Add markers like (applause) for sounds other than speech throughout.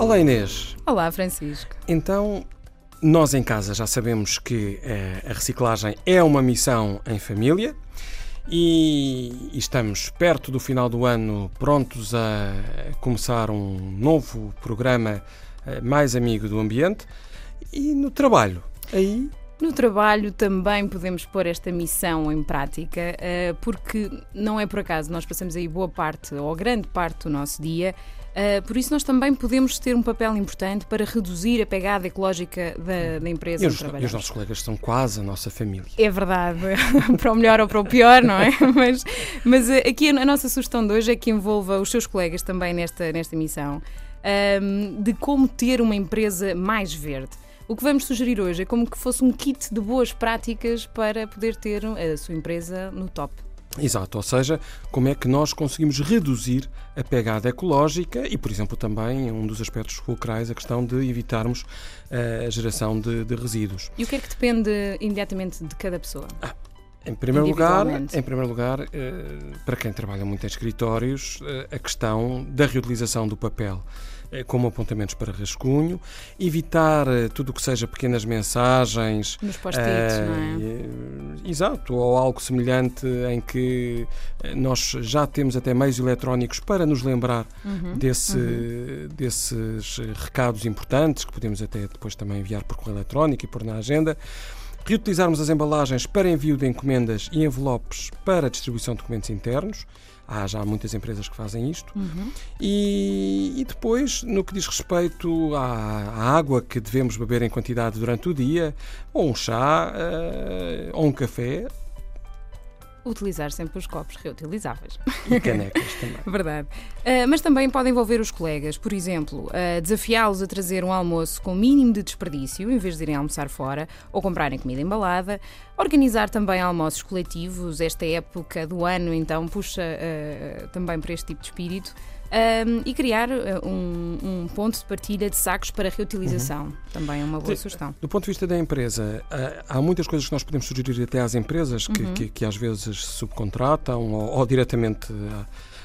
Olá Inês. Olá Francisco. Então, nós em casa já sabemos que eh, a reciclagem é uma missão em família e estamos perto do final do ano prontos a começar um novo programa eh, mais amigo do ambiente e no trabalho. Aí no trabalho também podemos pôr esta missão em prática, eh, porque não é por acaso, nós passamos aí boa parte ou grande parte do nosso dia. Uh, por isso, nós também podemos ter um papel importante para reduzir a pegada ecológica da, da empresa e os, e os nossos colegas são quase a nossa família. É verdade, (laughs) para o melhor ou para o pior, não é? (laughs) Mas, mas aqui a, nossa sugestão de hoje é que envolva os seus colegas também nesta, nesta missão um, de como ter uma empresa mais verde. O que vamos sugerir hoje é como que fosse um kit de boas práticas para poder ter a sua empresa no top. Exato, ou seja, como é que nós conseguimos reduzir a pegada ecológica e, por exemplo, também um dos aspectos fulcrais a questão de evitarmos eh, a geração de, de resíduos. E o que é que depende imediatamente de cada pessoa? Ah, em primeiro lugar, em primeiro lugar, eh, para quem trabalha muito em escritórios, eh, a questão da reutilização do papel como apontamentos para rascunho, evitar tudo o que seja pequenas mensagens. Nos post-its, uh, não é? Exato, ou algo semelhante em que nós já temos até meios eletrónicos para nos lembrar uhum, desse, uhum. desses recados importantes, que podemos até depois também enviar por correio eletrónico e pôr na agenda reutilizarmos as embalagens para envio de encomendas e envelopes para distribuição de documentos internos. Há já muitas empresas que fazem isto. Uhum. E, e, depois, no que diz respeito à, à, água que devemos beber em quantidade durante o dia, ou um chá, uh, ou um café, utilizar sempre os copos reutilizáveis. E canecas também. (laughs) Verdade. Uh, mas também pode envolver os colegas, por exemplo, uh, desafiá-los a trazer um almoço com mínimo de desperdício, em vez de irem almoçar fora, ou comprarem comida embalada. Organizar também almoços coletivos, esta época do ano, então, puxa uh, também para este tipo de espírito um, e criar uh, um, um, ponto de partilha de sacos para reutilização. Uhum. Também é uma boa sugestão. Do ponto de vista da empresa, há muitas coisas que nós podemos sugerir até às empresas que, uhum. que, que às vezes subcontratam ou, ou diretamente.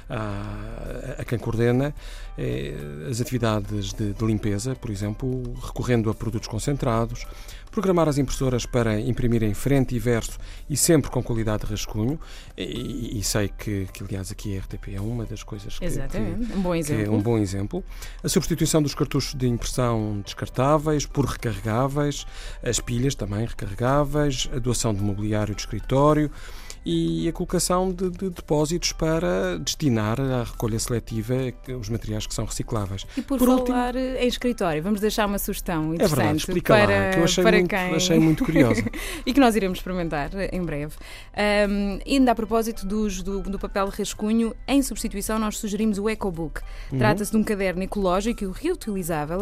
A, a quem coordena é, as atividades de, de, limpeza, por exemplo, recorrendo a produtos concentrados, programar as impressoras para imprimir em frente e verso e sempre com qualidade de rascunho. E, e sei que, que, aliás, aqui a RTP é uma das coisas que, Exatamente. Que, um bom exemplo. é um bom exemplo. A substituição dos cartuchos de impressão descartáveis por recarregáveis, as pilhas também recarregáveis, a doação de mobiliário de escritório e a colocação de, de, depósitos para destinar à recolha seletiva os materiais que são recicláveis. E por, por falar último, em escritório, vamos deixar uma sugestão interessante é verdade, explica para, lá, que eu achei, para muito, quem... achei muito curiosa. (laughs) e que nós iremos experimentar em breve. Um, ainda a propósito dos, do, do, papel rascunho, em substituição nós sugerimos o EcoBook. Uhum. Trata-se de um caderno ecológico e reutilizável,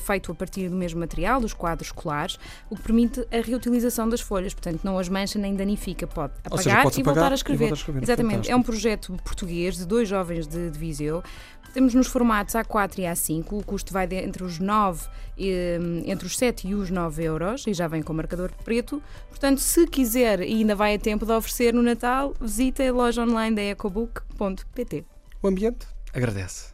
feito a partir do mesmo material, dos quadros escolares, o que permite a reutilização das folhas, portanto não as mancha nem danifica, pode apagar e voltar a escrever. Voltar a escrever. Exatamente. Fantástico. É um projeto português de dois jovens de, de Viseu. Temos nos formatos A4 e A5, o custo vai de, entre os 9, entre os 7 e os 9 euros e já vem com marcador preto. Portanto, se quiser e ainda vai a tempo de oferecer no Natal, visite a loja online da ecobook.pt. O ambiente agradece.